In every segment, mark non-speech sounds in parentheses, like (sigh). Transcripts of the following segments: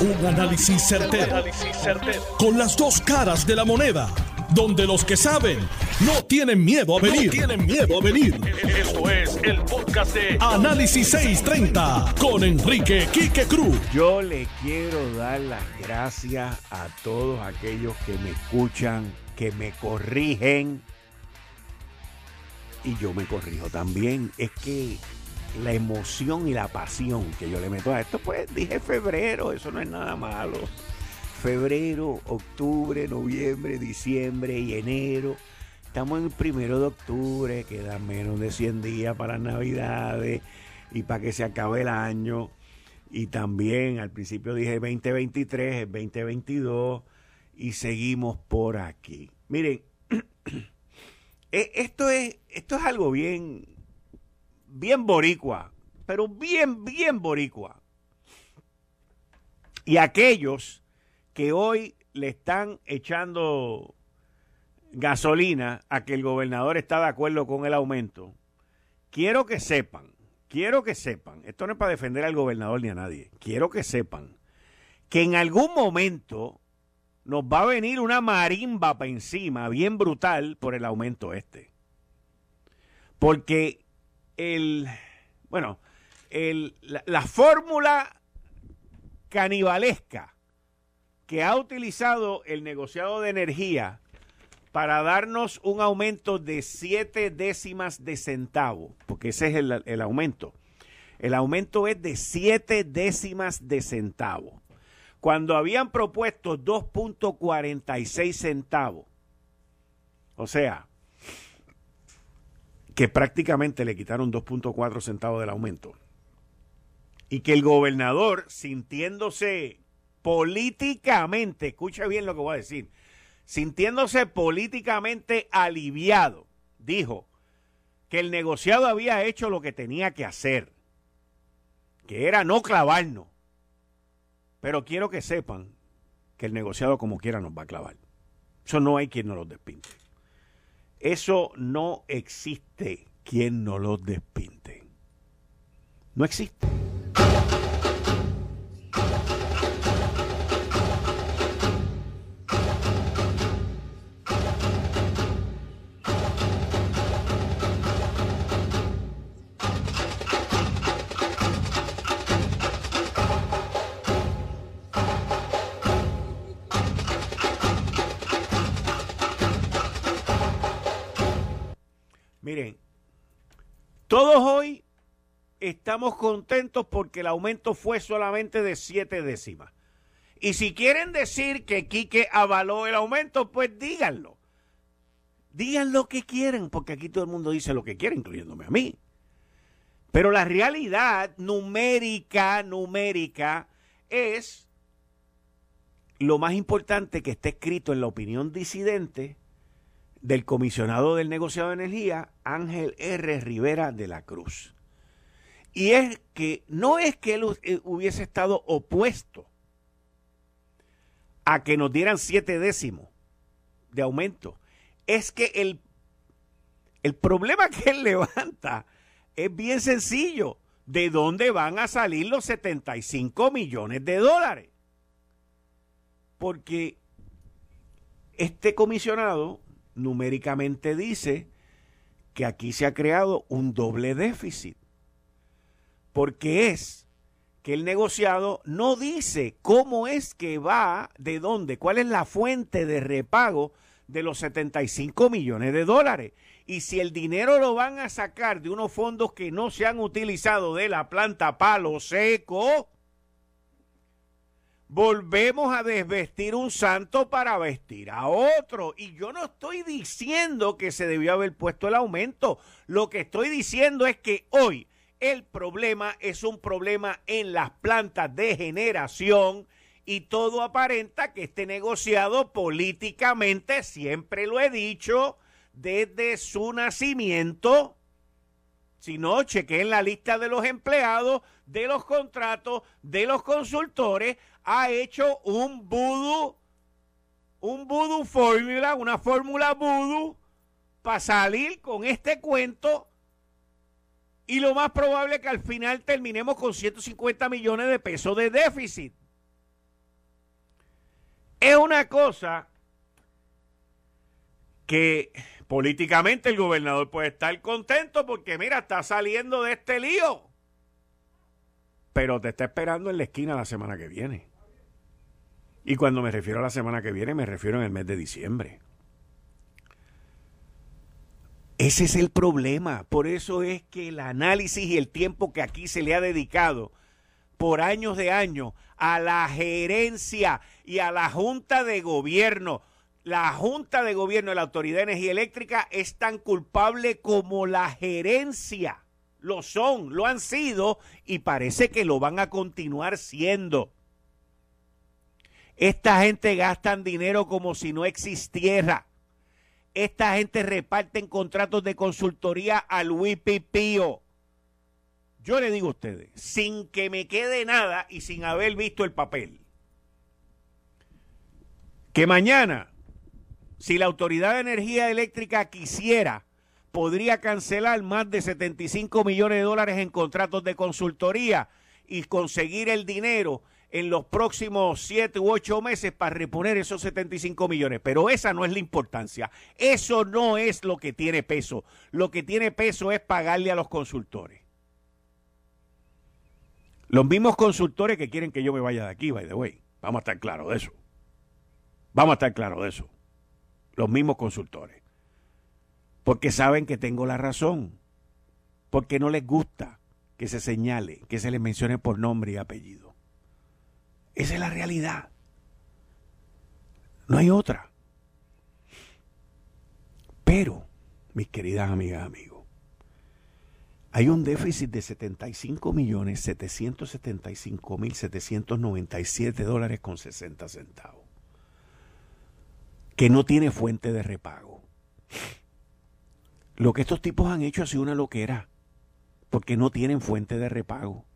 Un análisis certero, Con las dos caras de la moneda. Donde los que saben no tienen miedo a venir. tienen miedo a venir. Esto es el podcast de Análisis 630 con Enrique Quique Cruz. Yo le quiero dar las gracias a todos aquellos que me escuchan, que me corrigen. Y yo me corrijo también. Es que la emoción y la pasión que yo le meto a esto, pues dije febrero, eso no es nada malo. Febrero, octubre, noviembre, diciembre y enero. Estamos en el primero de octubre, quedan menos de 100 días para Navidades y para que se acabe el año. Y también al principio dije 2023, 2022 y seguimos por aquí. Miren, (clears throat) e, esto es, esto es algo bien, bien boricua, pero bien, bien boricua. Y aquellos que hoy le están echando gasolina a que el gobernador está de acuerdo con el aumento, quiero que sepan, quiero que sepan, esto no es para defender al gobernador ni a nadie, quiero que sepan que en algún momento nos va a venir una marimba para encima, bien brutal, por el aumento este. Porque el, bueno, el, la, fórmula canibalesca que ha utilizado el negociado de energía para darnos un aumento de siete décimas de centavo, porque ese es el, el aumento. El aumento es de siete décimas de centavo. Cuando habían propuesto 2.46 centavos, o sea, que prácticamente le quitaron 2.4 centavos del aumento. Y que el gobernador, sintiéndose políticamente, escucha bien lo que voy a decir, sintiéndose políticamente aliviado, dijo que el negociado había hecho lo que tenía que hacer, que era no clavarnos. Pero quiero que sepan que el negociado como quiera nos va a clavar. Eso no hay quien nos lo despinte. Eso no existe quien no lo despinte. No existe. Miren, todos hoy estamos contentos porque el aumento fue solamente de siete décimas. Y si quieren decir que Quique avaló el aumento, pues díganlo. Digan lo que quieren, porque aquí todo el mundo dice lo que quiere, incluyéndome a mí. Pero la realidad numérica, numérica, es lo más importante que está escrito en la opinión disidente del comisionado del negociado de energía, Ángel R. Rivera de la Cruz. Y es que no es que él eh, hubiese estado opuesto a que nos dieran siete décimos de aumento. Es que el, el problema que él levanta es bien sencillo. ¿De dónde van a salir los 75 millones de dólares? Porque este comisionado numéricamente dice que aquí se ha creado un doble déficit. Porque es que el negociado no dice cómo es que va, de dónde, cuál es la fuente de repago de los 75 millones de dólares. Y si el dinero lo van a sacar de unos fondos que no se han utilizado de la planta palo seco, volvemos a desvestir un santo para vestir a otro. Y yo no estoy diciendo que se debió haber puesto el aumento. Lo que estoy diciendo es que hoy el problema es un problema en las plantas de generación y todo aparenta que este negociado políticamente, siempre lo he dicho, desde su nacimiento, si no, chequeen la lista de los empleados, de los contratos, de los consultores, ha hecho un voodoo, un voodoo fórmula, una fórmula voodoo para salir con este cuento y lo más probable es que al final terminemos con 150 millones de pesos de déficit. Es una cosa que políticamente el gobernador puede estar contento porque mira, está saliendo de este lío. Pero te está esperando en la esquina la semana que viene. Y cuando me refiero a la semana que viene, me refiero en el mes de diciembre. Ese es el problema. Por eso es que el análisis y el tiempo que aquí se le ha dedicado por años de años a la gerencia y a la Junta de Gobierno. La Junta de Gobierno de la Autoridad de Energía Eléctrica es tan culpable como la gerencia. Lo son, lo han sido y parece que lo van a continuar siendo. Esta gente gastan dinero como si no existiera. Esta gente reparten contratos de consultoría al Wipipío. Yo le digo a ustedes, sin que me quede nada y sin haber visto el papel, que mañana, si la Autoridad de Energía Eléctrica quisiera, podría cancelar más de 75 millones de dólares en contratos de consultoría y conseguir el dinero en los próximos 7 u 8 meses para reponer esos 75 millones. Pero esa no es la importancia. Eso no es lo que tiene peso. Lo que tiene peso es pagarle a los consultores. Los mismos consultores que quieren que yo me vaya de aquí, by the way. Vamos a estar claros de eso. Vamos a estar claros de eso. Los mismos consultores. Porque saben que tengo la razón. Porque no les gusta que se señale, que se les mencione por nombre y apellido. Esa es la realidad. No hay otra. Pero, mis queridas amigas, amigos, hay un déficit de 75 millones 775 mil 797 dólares con 60 centavos que no tiene fuente de repago. Lo que estos tipos han hecho ha sido una loquera porque no tienen fuente de repago.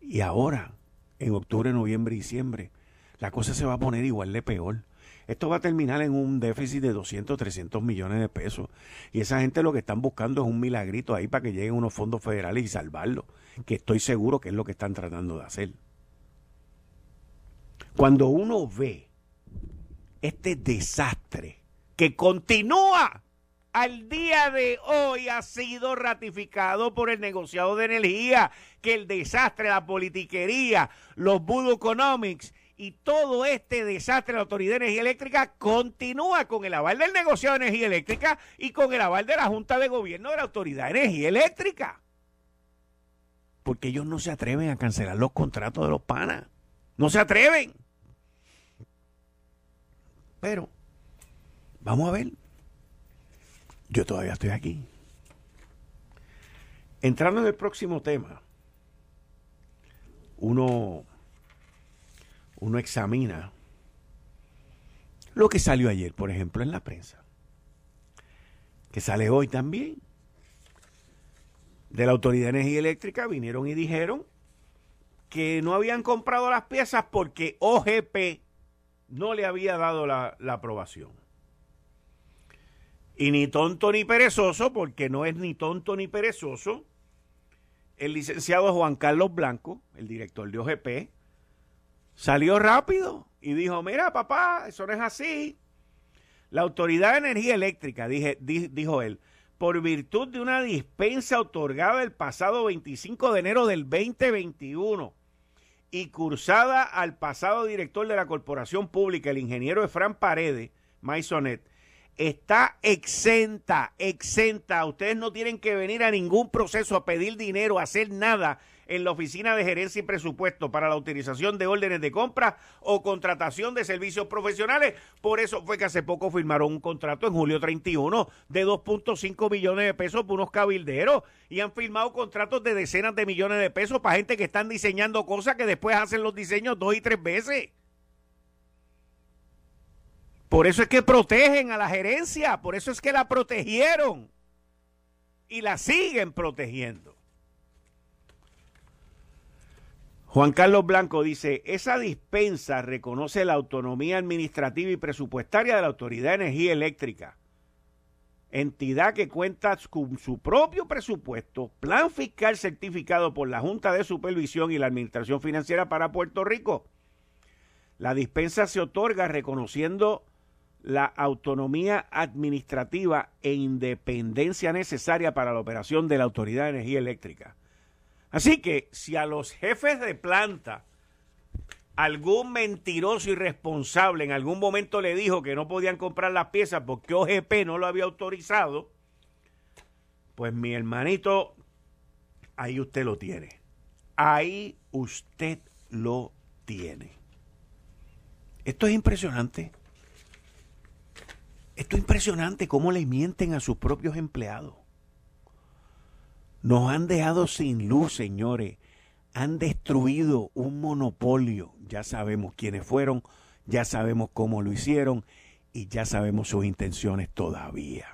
Y ahora, en octubre, noviembre y diciembre, la cosa se va a poner igual de peor. Esto va a terminar en un déficit de 200, 300 millones de pesos. Y esa gente lo que están buscando es un milagrito ahí para que lleguen unos fondos federales y salvarlo. Que estoy seguro que es lo que están tratando de hacer. Cuando uno ve este desastre que continúa al día de hoy ha sido ratificado por el negociado de energía, que el desastre, la politiquería, los Voodoo Economics y todo este desastre de la Autoridad de Energía Eléctrica continúa con el aval del negociado de energía eléctrica y con el aval de la Junta de Gobierno de la Autoridad de Energía Eléctrica. Porque ellos no se atreven a cancelar los contratos de los panas. No se atreven. Pero, vamos a ver. Yo todavía estoy aquí. Entrando en el próximo tema, uno uno examina lo que salió ayer, por ejemplo, en la prensa, que sale hoy también, de la Autoridad de Energía Eléctrica, vinieron y dijeron que no habían comprado las piezas porque OGP no le había dado la, la aprobación. Y ni tonto ni perezoso, porque no es ni tonto ni perezoso, el licenciado Juan Carlos Blanco, el director de OGP, salió rápido y dijo, mira papá, eso no es así. La Autoridad de Energía Eléctrica, dije, dijo él, por virtud de una dispensa otorgada el pasado 25 de enero del 2021 y cursada al pasado director de la Corporación Pública, el ingeniero Efran Paredes, Maisonet, está exenta, exenta. Ustedes no tienen que venir a ningún proceso a pedir dinero, a hacer nada en la Oficina de Gerencia y Presupuesto para la utilización de órdenes de compra o contratación de servicios profesionales. Por eso fue que hace poco firmaron un contrato en julio 31 de 2.5 millones de pesos por unos cabilderos y han firmado contratos de decenas de millones de pesos para gente que están diseñando cosas que después hacen los diseños dos y tres veces. Por eso es que protegen a la gerencia, por eso es que la protegieron y la siguen protegiendo. Juan Carlos Blanco dice, esa dispensa reconoce la autonomía administrativa y presupuestaria de la Autoridad de Energía Eléctrica, entidad que cuenta con su propio presupuesto, plan fiscal certificado por la Junta de Supervisión y la Administración Financiera para Puerto Rico. La dispensa se otorga reconociendo la autonomía administrativa e independencia necesaria para la operación de la Autoridad de Energía Eléctrica. Así que si a los jefes de planta algún mentiroso irresponsable en algún momento le dijo que no podían comprar las piezas porque OGP no lo había autorizado, pues mi hermanito, ahí usted lo tiene. Ahí usted lo tiene. Esto es impresionante. Esto es impresionante cómo le mienten a sus propios empleados. Nos han dejado sin luz, señores. Han destruido un monopolio. Ya sabemos quiénes fueron, ya sabemos cómo lo hicieron y ya sabemos sus intenciones todavía.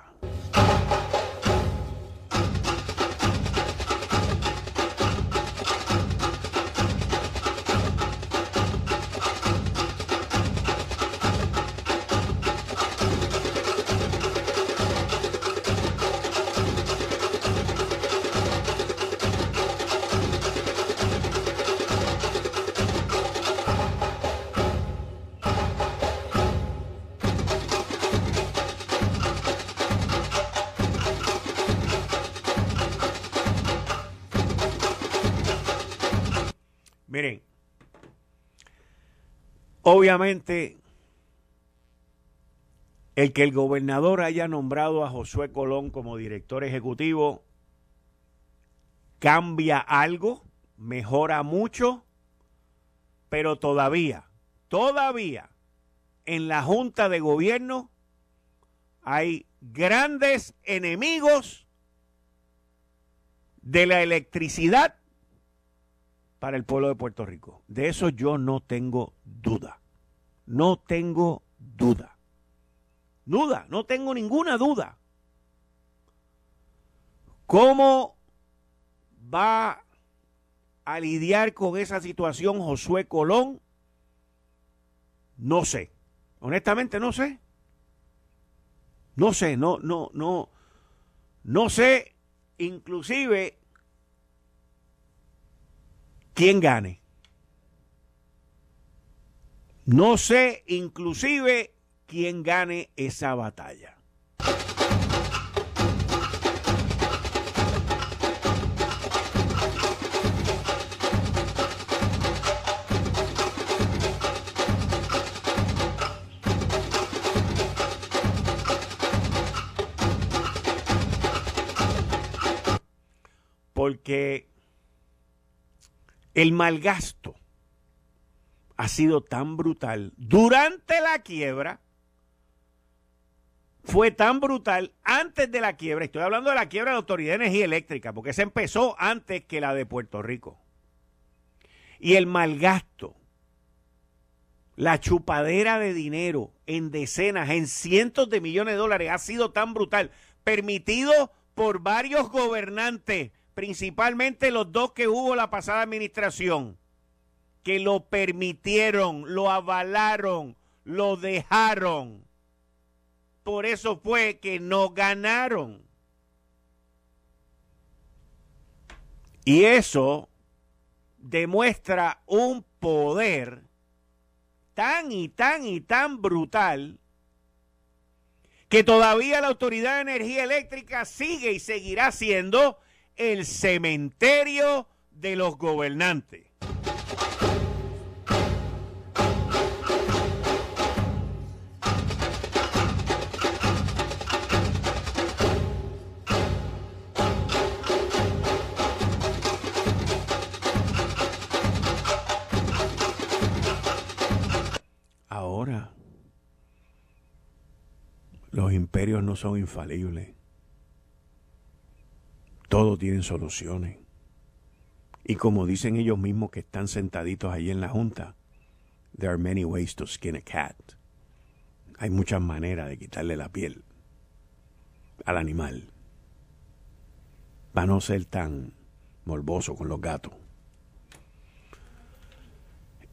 Obviamente el que el gobernador haya nombrado a Josué Colón como director ejecutivo cambia algo, mejora mucho, pero todavía, todavía en la Junta de Gobierno hay grandes enemigos de la electricidad para el pueblo de Puerto Rico. De eso yo no tengo duda. No tengo duda. Duda, no tengo ninguna duda. ¿Cómo va a lidiar con esa situación Josué Colón? No sé. Honestamente no sé. No sé, no, no, no. No sé, inclusive quién gane. No sé inclusive quién gane esa batalla. Porque el malgasto ha sido tan brutal durante la quiebra, fue tan brutal antes de la quiebra. Estoy hablando de la quiebra de la Autoridad de Energía Eléctrica, porque se empezó antes que la de Puerto Rico. Y el malgasto, la chupadera de dinero en decenas, en cientos de millones de dólares ha sido tan brutal, permitido por varios gobernantes principalmente los dos que hubo la pasada administración, que lo permitieron, lo avalaron, lo dejaron. Por eso fue que no ganaron. Y eso demuestra un poder tan y tan y tan brutal que todavía la Autoridad de Energía Eléctrica sigue y seguirá siendo el cementerio de los gobernantes. Ahora, los imperios no son infalibles. Todo tienen soluciones. Y como dicen ellos mismos que están sentaditos ahí en la junta, there are many ways to skin a cat. Hay muchas maneras de quitarle la piel al animal para no ser tan morboso con los gatos.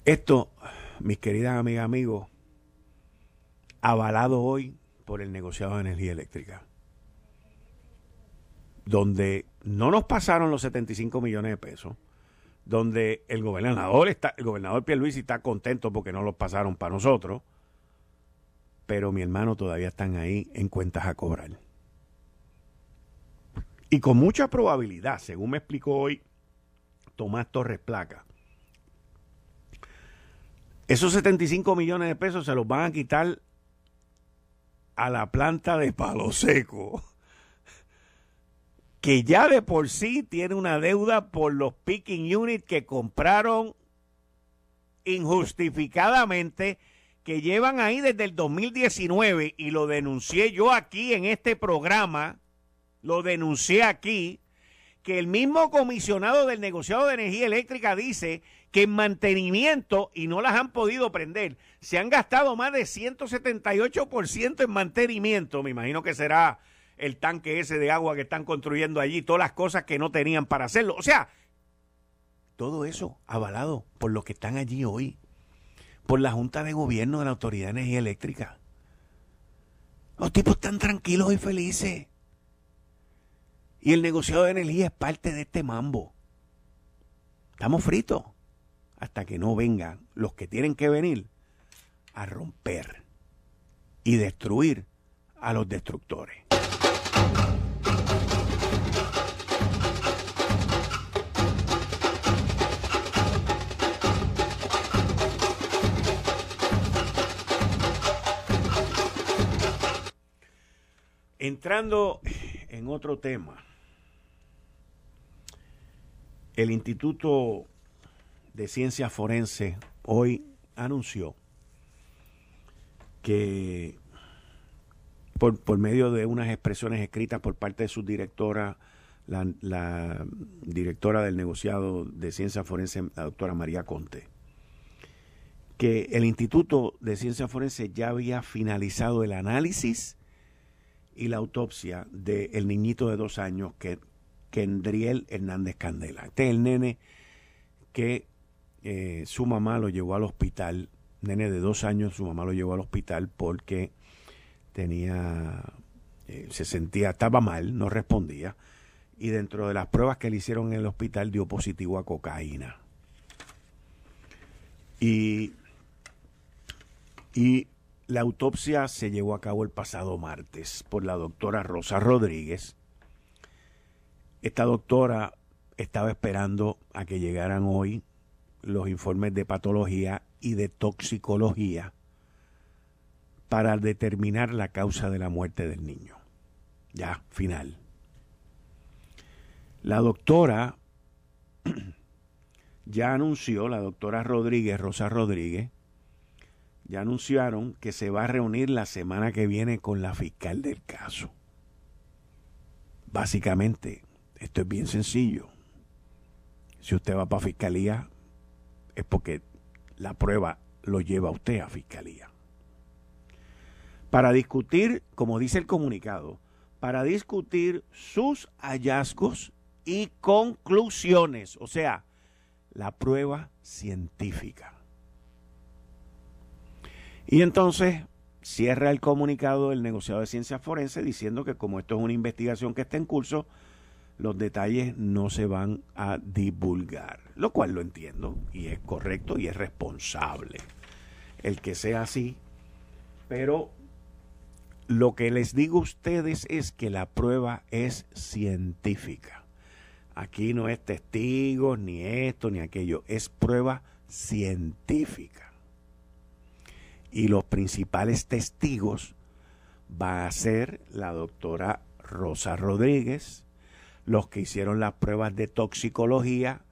Esto, mis queridas amigas, amigos, avalado hoy por el negociado de energía eléctrica donde no nos pasaron los 75 millones de pesos, donde el gobernador está, el gobernador Pierluisi está contento porque no los pasaron para nosotros, pero mi hermano todavía están ahí en cuentas a cobrar. Y con mucha probabilidad, según me explicó hoy Tomás Torres Placa, esos 75 millones de pesos se los van a quitar a la planta de Palo Seco, que ya de por sí tiene una deuda por los picking units que compraron injustificadamente, que llevan ahí desde el 2019 y lo denuncié yo aquí en este programa, lo denuncié aquí, que el mismo comisionado del negociado de energía eléctrica dice que en mantenimiento, y no las han podido prender, se han gastado más de 178% en mantenimiento. Me imagino que será el tanque ese de agua que están construyendo allí, todas las cosas que no tenían para hacerlo. O sea, todo eso avalado por los que están allí hoy, por la Junta de Gobierno de la Autoridad de Energía Eléctrica. Los tipos están tranquilos y felices. Y el negociado de energía es parte de este mambo. Estamos fritos hasta que no vengan los que tienen que venir a romper y destruir a los destructores. Entrando en otro tema, el Instituto de Ciencia Forense hoy anunció que por, medio de unas expresiones escritas por parte de su directora, la, directora del negociado de ciencia forense, la doctora María Conte, que el Instituto de Ciencia Forense ya había finalizado el análisis y la autopsia del niñito de dos años, que Kendriel Hernández Candela. Este es el nene que eh, su mamá lo llevó al hospital, nene de dos años, su mamá lo llevó al hospital porque tenía, eh, se sentía, estaba mal, no respondía, y dentro de las pruebas que le hicieron en el hospital dio positivo a cocaína. Y, y la autopsia se llevó a cabo el pasado martes por la doctora Rosa Rodríguez. Esta doctora estaba esperando a que llegaran hoy los informes de patología y de toxicología para determinar la causa de la muerte del niño. Ya, final. La doctora (clears throat) ya anunció, la doctora Rodríguez, Rosa Rodríguez, ya anunciaron que se va a reunir la semana que viene con la fiscal del caso. Básicamente, esto es bien sencillo. Si usted va para fiscalía, es porque la prueba lo lleva usted a fiscalía. Para discutir, como dice el comunicado, para discutir sus hallazgos y conclusiones, o sea, la prueba científica. Y entonces cierra el comunicado del negociado de ciencias forenses diciendo que como esto es una investigación que está en curso, los detalles no se van a divulgar, lo cual lo entiendo y es correcto y es responsable el que sea así, pero lo que les digo a ustedes es que la prueba es científica. Aquí no es testigos, ni esto, ni aquello, es prueba científica. Y los principales testigos va a ser la doctora Rosa Rodríguez, los que hicieron las pruebas de toxicología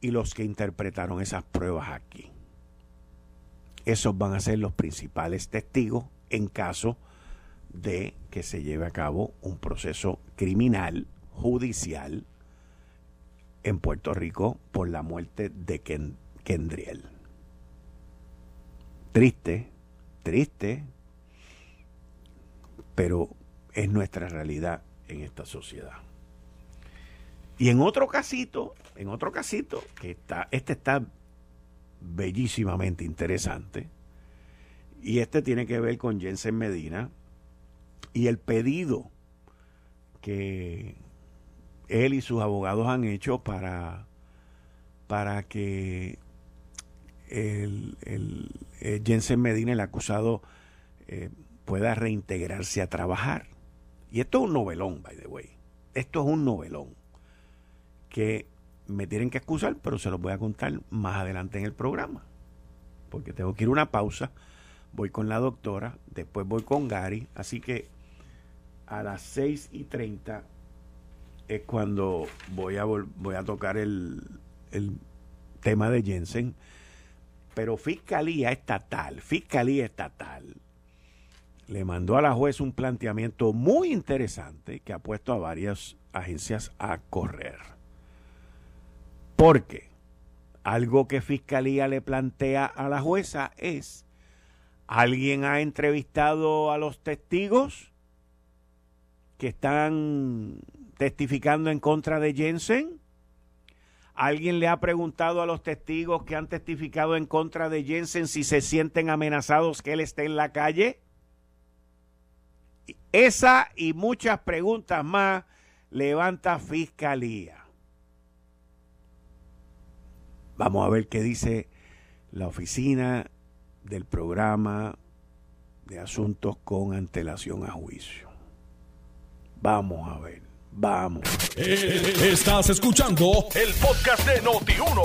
y los que interpretaron esas pruebas aquí. Esos van a ser los principales testigos en caso de que se lleve a cabo un proceso criminal, judicial, en Puerto Rico por la muerte de Kendriel. Triste, triste, pero es nuestra realidad en esta sociedad. Y en otro casito, en otro casito, que está, este está bellísimamente interesante, y este tiene que ver con Jensen Medina y el pedido que él y sus abogados han hecho para para que el, el, eh, Jensen Medina, el acusado, eh, pueda reintegrarse a trabajar. Y esto es un novelón, by the way. Esto es un novelón que me tienen que excusar, pero se los voy a contar más adelante en el programa. Porque tengo que ir a una pausa. Voy con la doctora, después voy con Gary. Así que a las 6 y 30 es cuando voy a, voy a tocar el, el tema de Jensen. Pero Fiscalía Estatal, Fiscalía Estatal, le mandó a la juez un planteamiento muy interesante que ha puesto a varias agencias a correr. Porque algo que Fiscalía le plantea a la jueza es, ¿alguien ha entrevistado a los testigos que están testificando en contra de Jensen? ¿Alguien le ha preguntado a los testigos que han testificado en contra de Jensen si se sienten amenazados que él esté en la calle? Esa y muchas preguntas más levanta Fiscalía. Vamos a ver qué dice la oficina del programa de asuntos con antelación a juicio. Vamos a ver. Vamos. Estás escuchando el podcast de Noti1.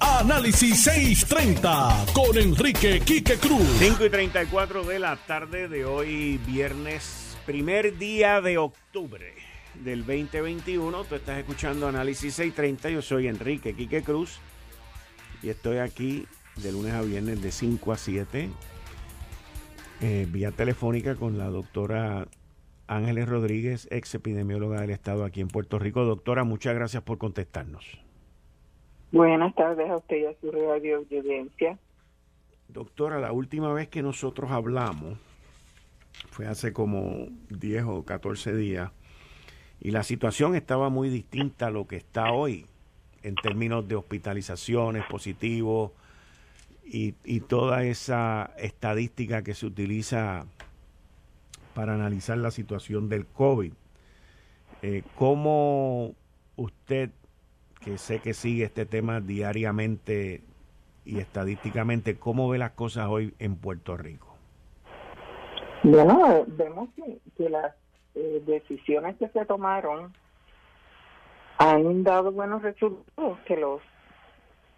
Análisis 630 con Enrique Quique Cruz. 5 y 34 de la tarde de hoy, viernes, primer día de octubre del 2021. Tú estás escuchando Análisis 630. Yo soy Enrique Quique Cruz y estoy aquí de lunes a viernes de 5 a 7 eh, vía telefónica con la doctora Ángeles Rodríguez, ex epidemióloga del Estado aquí en Puerto Rico. Doctora, muchas gracias por contestarnos. Buenas tardes a usted y a su radio audiencia. Doctora, la última vez que nosotros hablamos fue hace como 10 o 14 días y la situación estaba muy distinta a lo que está hoy en términos de hospitalizaciones positivos y, y toda esa estadística que se utiliza para analizar la situación del COVID. Eh, ¿Cómo usted, que sé que sigue este tema diariamente y estadísticamente, cómo ve las cosas hoy en Puerto Rico? Bueno, vemos que, las eh, decisiones que se tomaron han dado buenos resultados, que los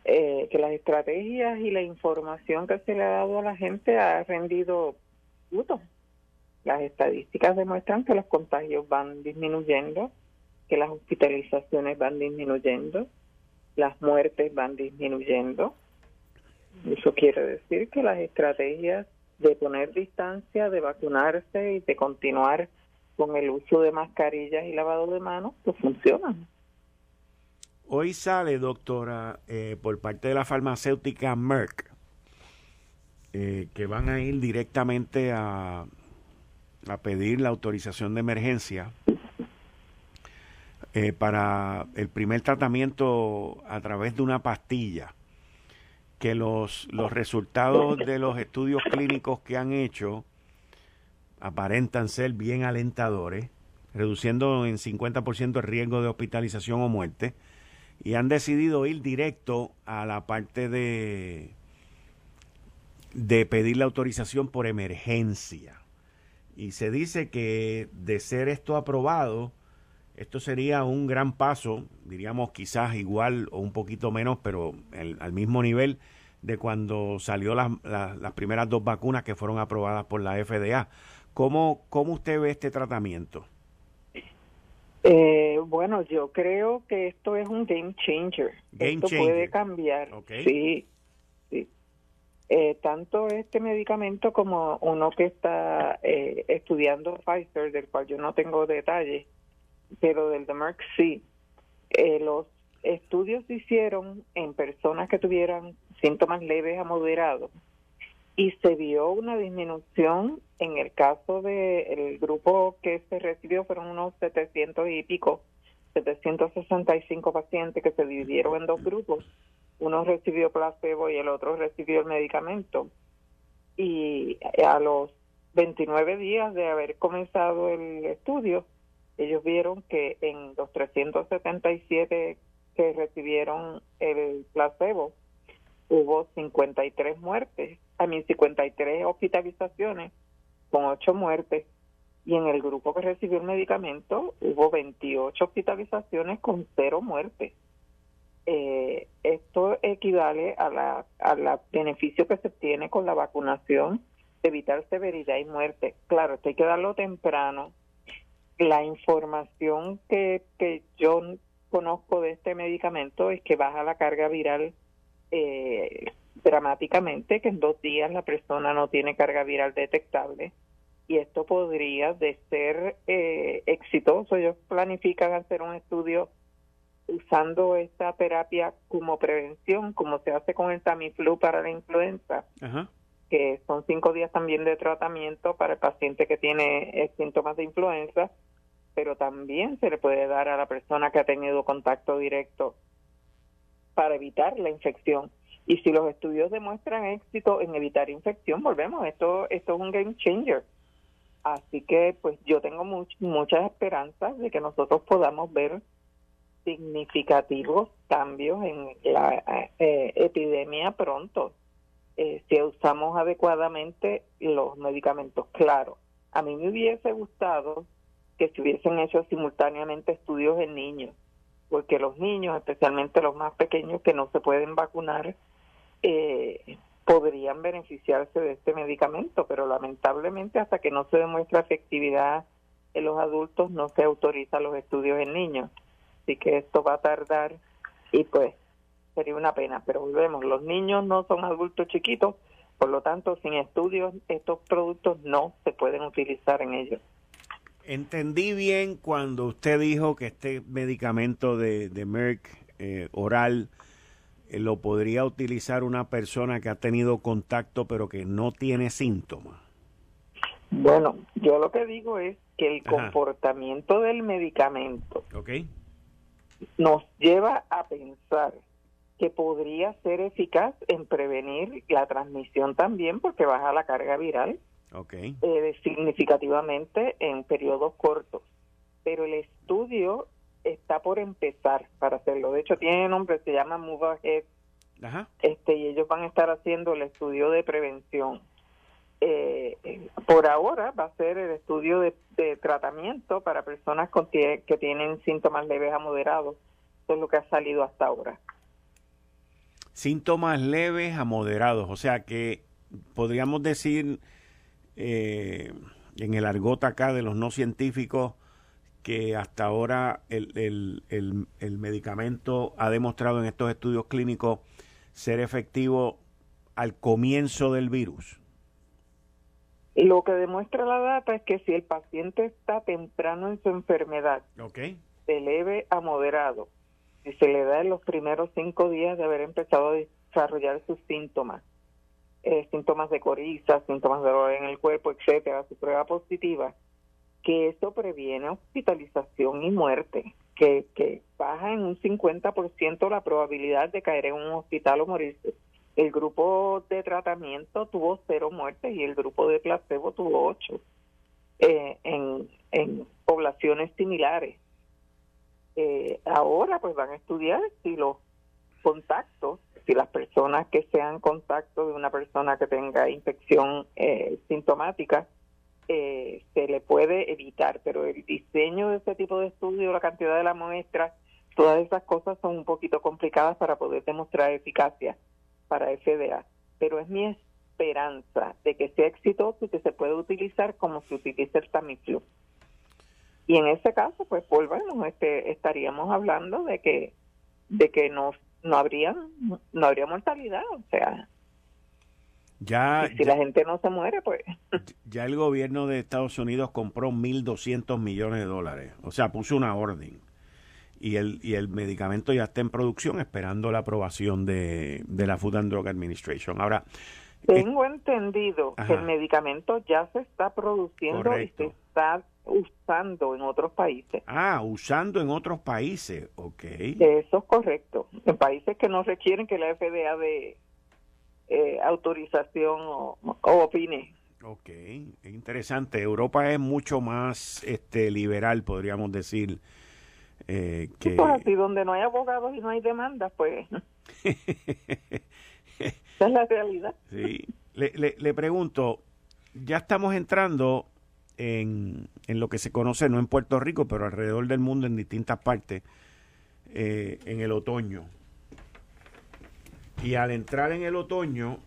eh, que las estrategias y la información que se le ha dado a la gente ha rendido frutos. Las estadísticas demuestran que los contagios van disminuyendo, que las hospitalizaciones van disminuyendo, las muertes van disminuyendo. Eso quiere decir que las estrategias de poner distancia, de vacunarse y de continuar con el uso de mascarillas y lavado de manos, pues funcionan. Hoy sale, doctora, eh, por parte de la farmacéutica Merck, eh, que van a ir directamente a, a pedir la autorización de emergencia eh, para el primer tratamiento a través de una pastilla, que los, los resultados de los estudios clínicos que han hecho aparentan ser bien alentadores, reduciendo en 50% el riesgo de hospitalización o muerte, y han decidido ir directo a la parte de, de pedir la autorización por emergencia. Y se dice que de ser esto aprobado, esto sería un gran paso, diríamos quizás igual o un poquito menos, pero al mismo nivel de cuando salió las primeras dos vacunas que fueron aprobadas por la FDA. ¿Cómo, cómo usted ve este tratamiento? Eh, bueno, yo creo que esto es un game changer. esto puede cambiar. Sí, eh, tanto este medicamento como uno que está eh, estudiando Pfizer, del cual yo no tengo detalles, pero del de Merck sí. Eh, los estudios se hicieron en personas que tuvieran síntomas leves a moderados y se vio una disminución en el caso del grupo que se recibió fueron unos 700 y pico 765 pacientes que se dividieron en dos grupos uno recibió placebo y el otro recibió el medicamento. Y a los 29 días de haber comenzado el estudio, ellos vieron que en los 377 que recibieron el placebo, hubo 53 muertes, a mí 53 hospitalizaciones con 8 muertes. Y en el grupo que recibió el medicamento hubo 28 hospitalizaciones con 0 muertes. Eh, esto equivale a la, a la beneficio que se tiene con la vacunación de evitar severidad y muerte. Claro, esto hay que darlo temprano. La información que, que yo conozco de este medicamento es que baja la carga viral eh, dramáticamente, que en dos días la persona no tiene carga viral detectable y esto podría de ser eh, exitoso. Ellos planifican hacer un estudio usando esta terapia como prevención, como se hace con el Tamiflu para la influenza, que son cinco días también de tratamiento para el paciente que tiene eh, síntomas de influenza, pero también se le puede dar a la persona que ha tenido contacto directo para evitar la infección. Y si los estudios demuestran éxito en evitar infección, volvemos, esto, esto es un game changer. Así que pues yo tengo muchas esperanzas de que nosotros podamos ver significativos cambios en la eh, epidemia pronto eh, si usamos adecuadamente los medicamentos. Claro, a mí me hubiese gustado que se hubiesen hecho simultáneamente estudios en niños, porque los niños, especialmente los más pequeños que no se pueden vacunar, eh, podrían beneficiarse de este medicamento, pero lamentablemente hasta que no se demuestra efectividad en los adultos no se autoriza los estudios en niños. Así que esto va a tardar y pues sería una pena, pero volvemos, los niños no son adultos chiquitos, por lo tanto, sin estudios estos productos no se pueden utilizar en ellos. Entendí bien cuando usted dijo que este medicamento de, de Merck eh, oral eh, lo podría utilizar una persona que ha tenido contacto pero que no tiene síntomas. Bueno, yo lo que digo es que el comportamiento del medicamento nos lleva a pensar que podría ser eficaz en prevenir la transmisión también porque baja la carga viral eh, significativamente en periodos cortos. Pero el estudio está por empezar para hacerlo. De hecho, tiene nombre, se llama Move Ahead. Este, y ellos van a estar haciendo el estudio de prevención. Eh, por ahora va a ser el estudio de, tratamiento para personas con que tienen síntomas leves a moderados. Eso es lo que ha salido hasta ahora. Síntomas leves a moderados, o sea que podríamos decir eh, en el argot acá de los no científicos que hasta ahora el, el, medicamento ha demostrado en estos estudios clínicos ser efectivo al comienzo del virus. Lo que demuestra la data es que si el paciente está temprano en su enfermedad, de leve a moderado, si se le da en los primeros cinco días de haber empezado a desarrollar sus síntomas, eh, síntomas de coriza, síntomas de dolor en el cuerpo, etcétera, su prueba positiva, que eso previene hospitalización y muerte, que, que baja en un 50% la probabilidad de caer en un hospital o morirse. El grupo de tratamiento tuvo cero muertes y el grupo de placebo tuvo ocho eh, en, poblaciones similares. Eh, ahora pues van a estudiar si los contactos si las personas que sean contacto de una persona que tenga infección eh, sintomática, eh, se le puede evitar, pero el diseño de este tipo de estudio, la cantidad de la muestra, todas esas cosas son un poquito complicadas para poder demostrar eficacia para FDA. Pero es mi esperanza de que sea exitoso y que se pueda utilizar como se utiliza el Tamiflu. Y en ese caso, pues volvemos, este, estaríamos hablando de que de que nos no habría no habría mortalidad o sea ya si la gente no se muere pues (laughs) ya el gobierno de Estados Unidos compró 1.200 millones de dólares o sea puso una orden y el y el medicamento ya está en producción esperando la aprobación de, de la Food and Drug Administration ahora tengo entendido que el medicamento ya se está produciendo y se está usando en otros países. Ah, usando en otros países, ok. Eso es correcto. En países que no requieren que la FDA de eh, autorización o, opine. Ok, interesante. Europa es mucho más este liberal, podríamos decir, Eh, que... Pues así, donde no hay abogados y no hay demandas, pues... (laughs) Esa es la realidad. Sí. Le, le, le pregunto, ya estamos entrando en, en, lo que se conoce, no en Puerto Rico, pero alrededor del mundo en distintas partes, eh, en el otoño. Y al entrar en el otoño,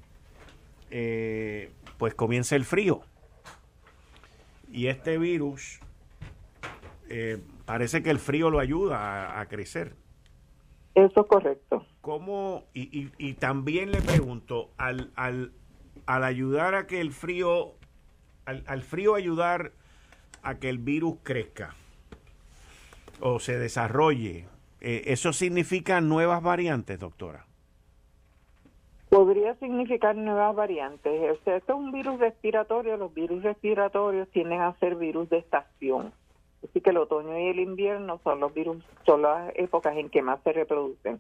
eh, pues comienza el frío. Y este virus, eh, parece que el frío lo ayuda a, crecer. Eso es correcto. ¿Cómo? Y, y, también le pregunto, al, al, al, ayudar a que el frío, al, al frío ayudar a que el virus crezca o se desarrolle, eh, ¿eso significa nuevas variantes, doctora? Podría significar nuevas variantes. O esto es un virus respiratorio. Los virus respiratorios tienden a ser virus de estación. Así que el otoño y el invierno son los virus, son las épocas en que más se reproducen.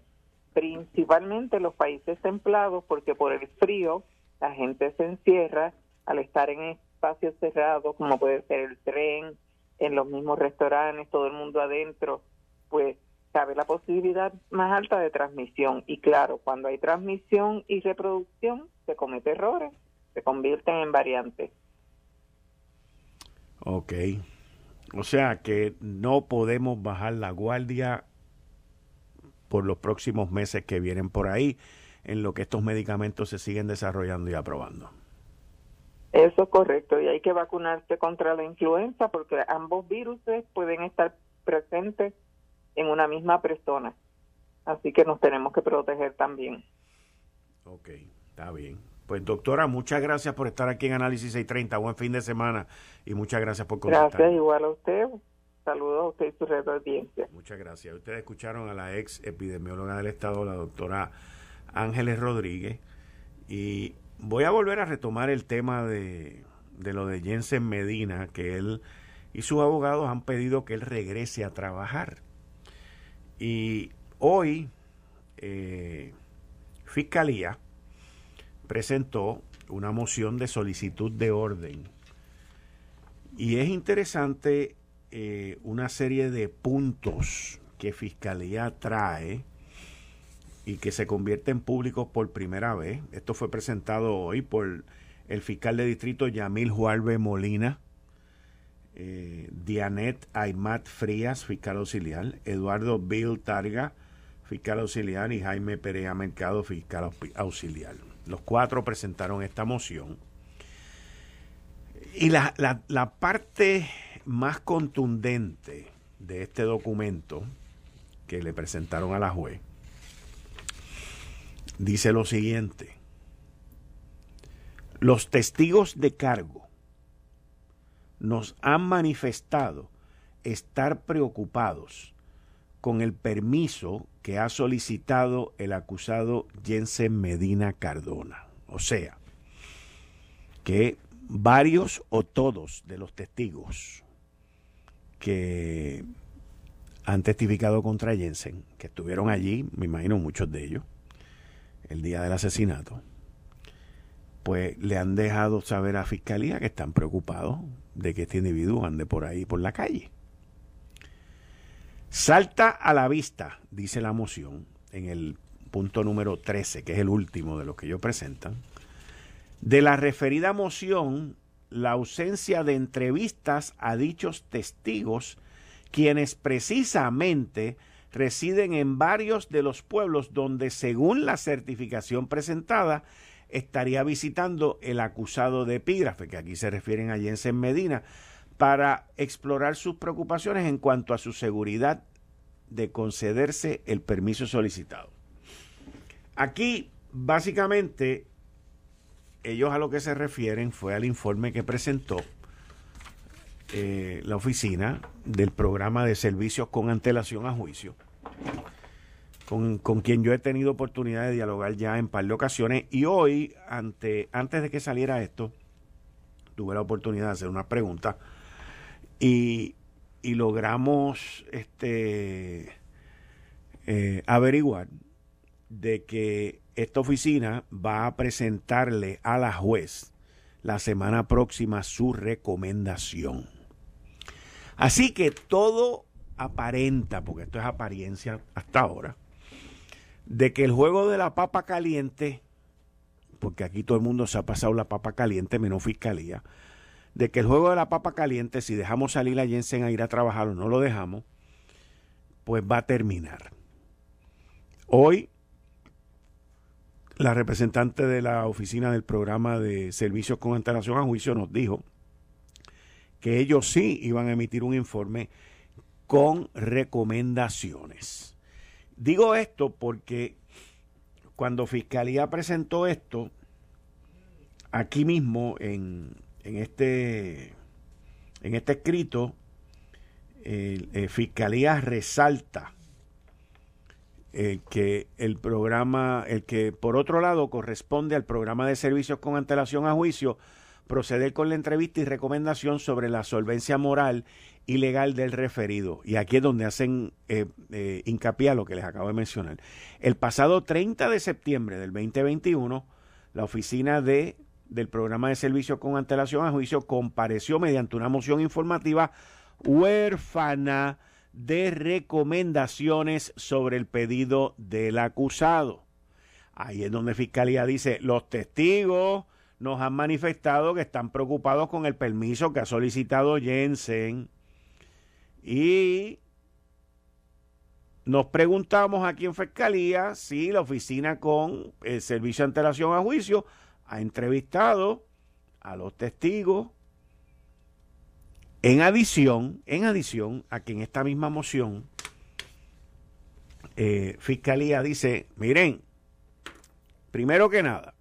Principalmente los países templados, porque por el frío la gente se encierra al estar en espacios cerrados, como puede ser el tren, en los mismos restaurantes, todo el mundo adentro, pues cabe la posibilidad más alta de transmisión. Y claro, cuando hay transmisión y reproducción, se comete errores, se convierten en variantes. Ok. O sea que no podemos bajar la guardia por los próximos meses que vienen por ahí, en lo que estos medicamentos se siguen desarrollando y aprobando. Eso es correcto, y hay que vacunarse contra la influenza porque ambos virus pueden estar presentes en una misma persona. Así que nos tenemos que proteger también. Ok, está bien. Pues doctora, muchas gracias por estar aquí en Análisis 630. Buen fin de semana y muchas gracias por contestar. Gracias igual a usted. Saludos a usted y su red de audiencia. Muchas gracias. Ustedes escucharon a la ex epidemióloga del Estado, la doctora Ángeles Rodríguez. Y voy a volver a retomar el tema de, de lo de Jensen Medina, que él y sus abogados han pedido que él regrese a trabajar. Y hoy, eh, Fiscalía presentó una moción de solicitud de orden. Y es interesante eh, una serie de puntos que Fiscalía trae y que se convierten públicos por primera vez. Esto fue presentado hoy por el fiscal de distrito Yamil Juarbe Molina eh, Dianet Aymat Frías, fiscal auxiliar, Eduardo Bill Targa, fiscal auxiliar, y Jaime Perea Mercado, fiscal auxiliar. Los cuatro presentaron esta moción. Y la, la parte más contundente de este documento que le presentaron a la juez dice lo siguiente. Los testigos de cargo nos han manifestado estar preocupados con el permiso que ha solicitado el acusado Jensen Medina Cardona. O sea, que varios o todos de los testigos que han testificado contra Jensen, que estuvieron allí, me imagino muchos de ellos, el día del asesinato, pues le han dejado saber a Fiscalía que están preocupados de que este individuo ande por ahí, por la calle. Salta a la vista, dice la moción, en el punto número 13, que es el último de los que ellos presentan, de la referida moción, la ausencia de entrevistas a dichos testigos, quienes precisamente residen en varios de los pueblos donde, según la certificación presentada, estaría visitando el acusado de epígrafe, que aquí se refieren a Jensen Medina, para explorar sus preocupaciones en cuanto a su seguridad de concederse el permiso solicitado. Aquí, básicamente, ellos a lo que se refieren fue al informe que presentó eh, la oficina del programa de servicios con antelación a juicio con, quien yo he tenido oportunidad de dialogar ya en par de ocasiones. Y hoy, ante, antes de que saliera esto, tuve la oportunidad de hacer una pregunta y, logramos este, eh, averiguar de que esta oficina va a presentarle a la juez la semana próxima su recomendación. Así que todo aparenta, porque esto es apariencia hasta ahora, de que el juego de la papa caliente, porque aquí todo el mundo se ha pasado la papa caliente, menos fiscalía, de que el juego de la papa caliente, si dejamos salir a Jensen a ir a trabajar o no lo dejamos, pues va a terminar. Hoy, la representante de la oficina del programa de servicios con antelación a juicio nos dijo que ellos sí iban a emitir un informe con recomendaciones. Digo esto porque cuando Fiscalía presentó esto, aquí mismo en, en este, en este escrito, eh, Fiscalía resalta que el programa, el que por otro lado corresponde al programa de servicios con antelación a juicio, proceder con la entrevista y recomendación sobre la solvencia moral y legal del referido. Y aquí es donde hacen eh, eh, hincapié a lo que les acabo de mencionar. El pasado 30 de septiembre del 2021, la oficina de del programa de servicios con antelación a juicio compareció mediante una moción informativa huérfana de recomendaciones sobre el pedido del acusado. Ahí es donde Fiscalía dice, los testigos nos han manifestado que están preocupados con el permiso que ha solicitado Jensen y nos preguntamos aquí en Fiscalía si la oficina con el servicio de antelación a juicio ha entrevistado a los testigos en adición, en adición a que en esta misma moción eh, Fiscalía dice, miren, primero que nada,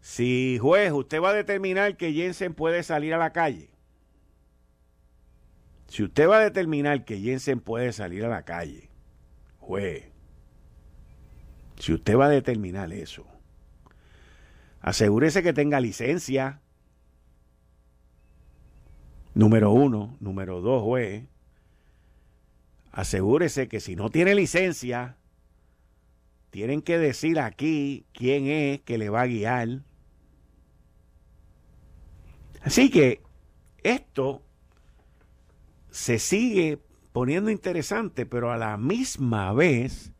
si juez, usted va a determinar que Jensen puede salir a la calle, si usted va a determinar que Jensen puede salir a la calle, juez, si usted va a determinar eso, Asegúrese que tenga licencia. Número uno. Número dos, juez. Asegúrese que si no tiene licencia, tienen que decir aquí quién es que le va a guiar. Así que esto se sigue poniendo interesante, pero a la misma vez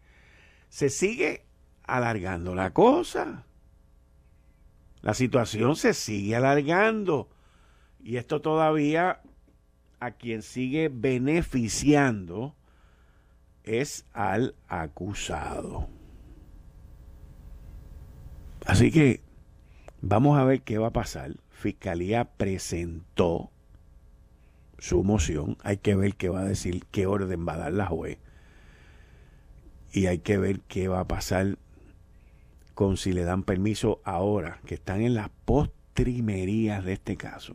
se sigue alargando la cosa. La situación se sigue alargando y esto todavía a quien sigue beneficiando es al acusado. Así que vamos a ver qué va a pasar. Fiscalía presentó su moción. Hay que ver qué va a decir, qué orden va a dar la juez. Y hay que ver qué va a pasar con si le dan permiso ahora, que están en las postrimerías de este caso,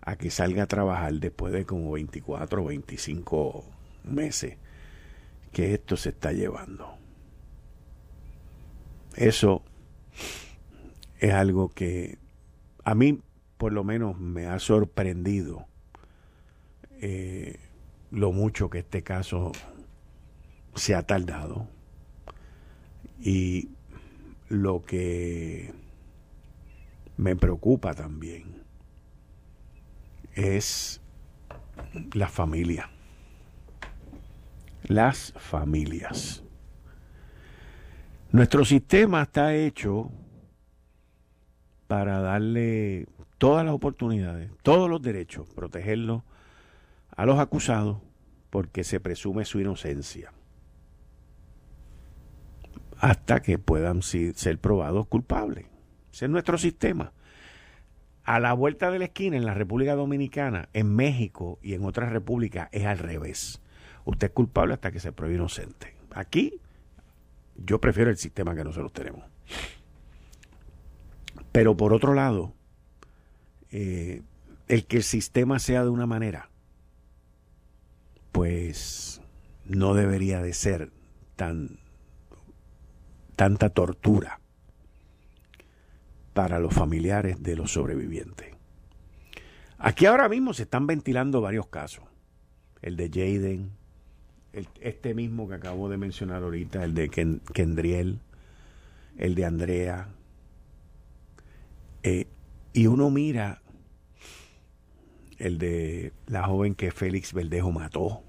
a que salga a trabajar después de como 24 o 25 meses que esto se está llevando. Eso es algo que a mí por lo menos me ha sorprendido eh, lo mucho que este caso se ha tardado. Y lo que me preocupa también es la familia. Las familias. Nuestro sistema está hecho para darle todas las oportunidades, todos los derechos, protegerlos a los acusados porque se presume su inocencia hasta que puedan ser probados culpables. Ese es nuestro sistema. A la vuelta de la esquina en la República Dominicana, en México y en otras repúblicas es al revés. Usted es culpable hasta que se pruebe inocente. Aquí yo prefiero el sistema que nosotros tenemos. Pero por otro lado, eh, el que el sistema sea de una manera, pues no debería de ser tan tanta tortura para los familiares de los sobrevivientes. Aquí ahora mismo se están ventilando varios casos. El de Jaden, este mismo que acabo de mencionar ahorita, el de Kendriel, el de Andrea. Eh, y uno mira el de la joven que Félix Verdejo mató,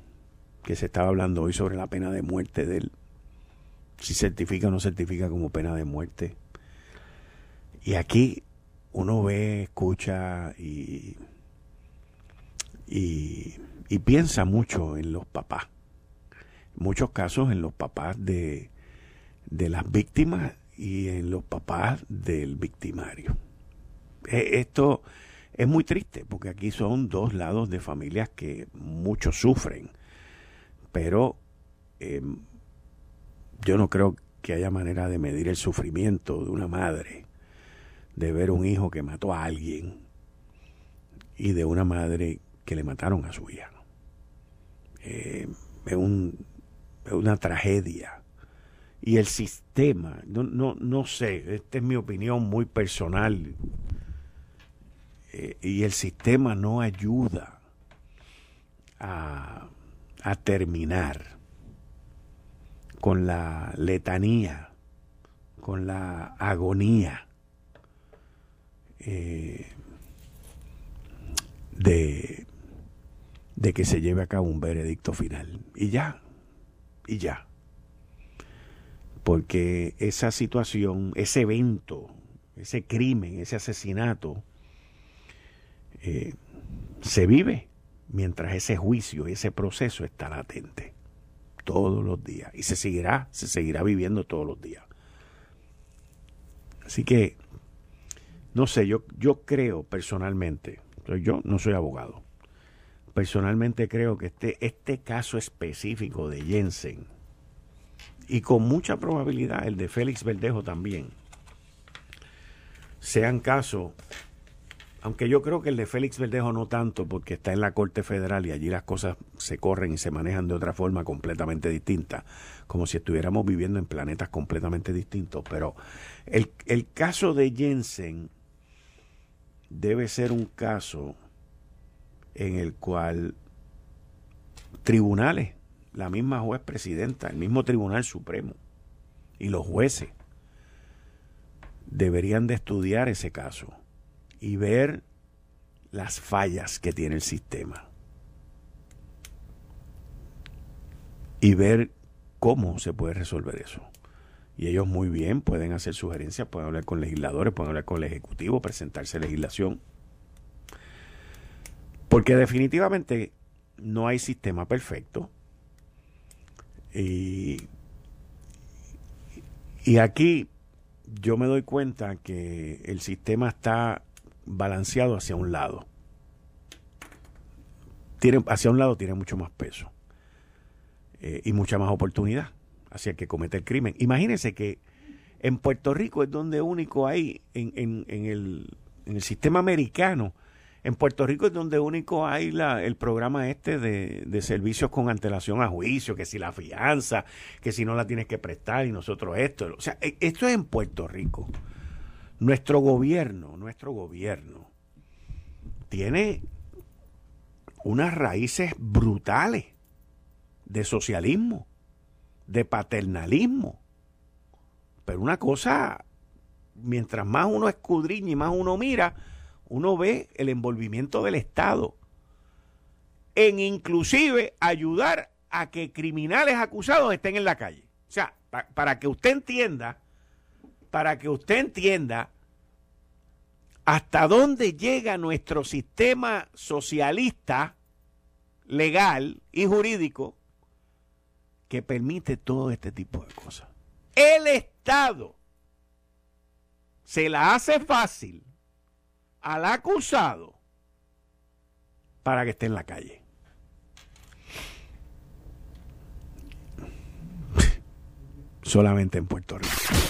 que se estaba hablando hoy sobre la pena de muerte de él, si certifica o no certifica como pena de muerte. Y aquí uno ve, escucha y, y, y piensa mucho en los papás. Muchos casos en los papás de, de las víctimas y en los papás del victimario. E, esto es muy triste porque aquí son dos lados de familias que muchos sufren, pero em, yo no creo que haya manera de medir el sufrimiento de una madre de ver un hijo que mató a alguien y de una madre que le mataron a su hija. Em, es, un, una tragedia y el sistema, no, no, no sé, esta es mi opinión muy personal, eh, y el sistema no ayuda a, a terminar con la letanía, con la agonía eh, de, de que se lleve a cabo un veredicto final. Y ya, y ya porque esa situación, ese evento, ese crimen, ese asesinato, eh, se vive mientras ese juicio, ese proceso está latente todos los días y se seguirá, se seguirá viviendo todos los días. Así que, no sé, yo, yo creo personalmente, yo no soy abogado, personalmente creo que este, este caso específico de Jensen, y con mucha probabilidad el de Félix Verdejo también, sean casos, aunque yo creo que el de Félix Verdejo no tanto, porque está en la Corte Federal y allí las cosas se corren y se manejan de otra forma completamente distinta, como si estuviéramos viviendo en planetas completamente distintos. Pero el, caso de Jensen debe ser un caso en el cual tribunales la misma juez presidenta, el mismo Tribunal Supremo y los jueces deberían de estudiar ese caso y ver las fallas que tiene el sistema y ver cómo se puede resolver eso. Y ellos muy bien pueden hacer sugerencias, pueden hablar con legisladores, pueden hablar con el Ejecutivo, presentarse legislación. Porque definitivamente no hay sistema perfecto. Y, y aquí yo me doy cuenta que el sistema está balanceado hacia un lado. Tiene, hacia un lado tiene mucho más peso eh, y mucha más oportunidad hacia el que comete el crimen. Imagínense que en Puerto Rico es donde único hay en, en, en, el, en el sistema americano en Puerto Rico es donde único hay la, el programa este de, servicios con antelación a juicio, que si la fianza, que si no la tienes que prestar y nosotros esto. O sea, e, esto es en Puerto Rico. Nuestro gobierno, nuestro gobierno tiene unas raíces brutales de socialismo, de paternalismo. Pero una cosa, mientras más uno escudriña y más uno mira, uno ve el envolvimiento del Estado en inclusive ayudar a que criminales acusados estén en la calle. O sea, para que usted entienda, para que usted entienda hasta dónde llega nuestro sistema socialista, legal y jurídico que permite todo este tipo de cosas. El Estado se la hace fácil al acusado para que esté en la calle. (laughs) Solamente en Puerto Rico.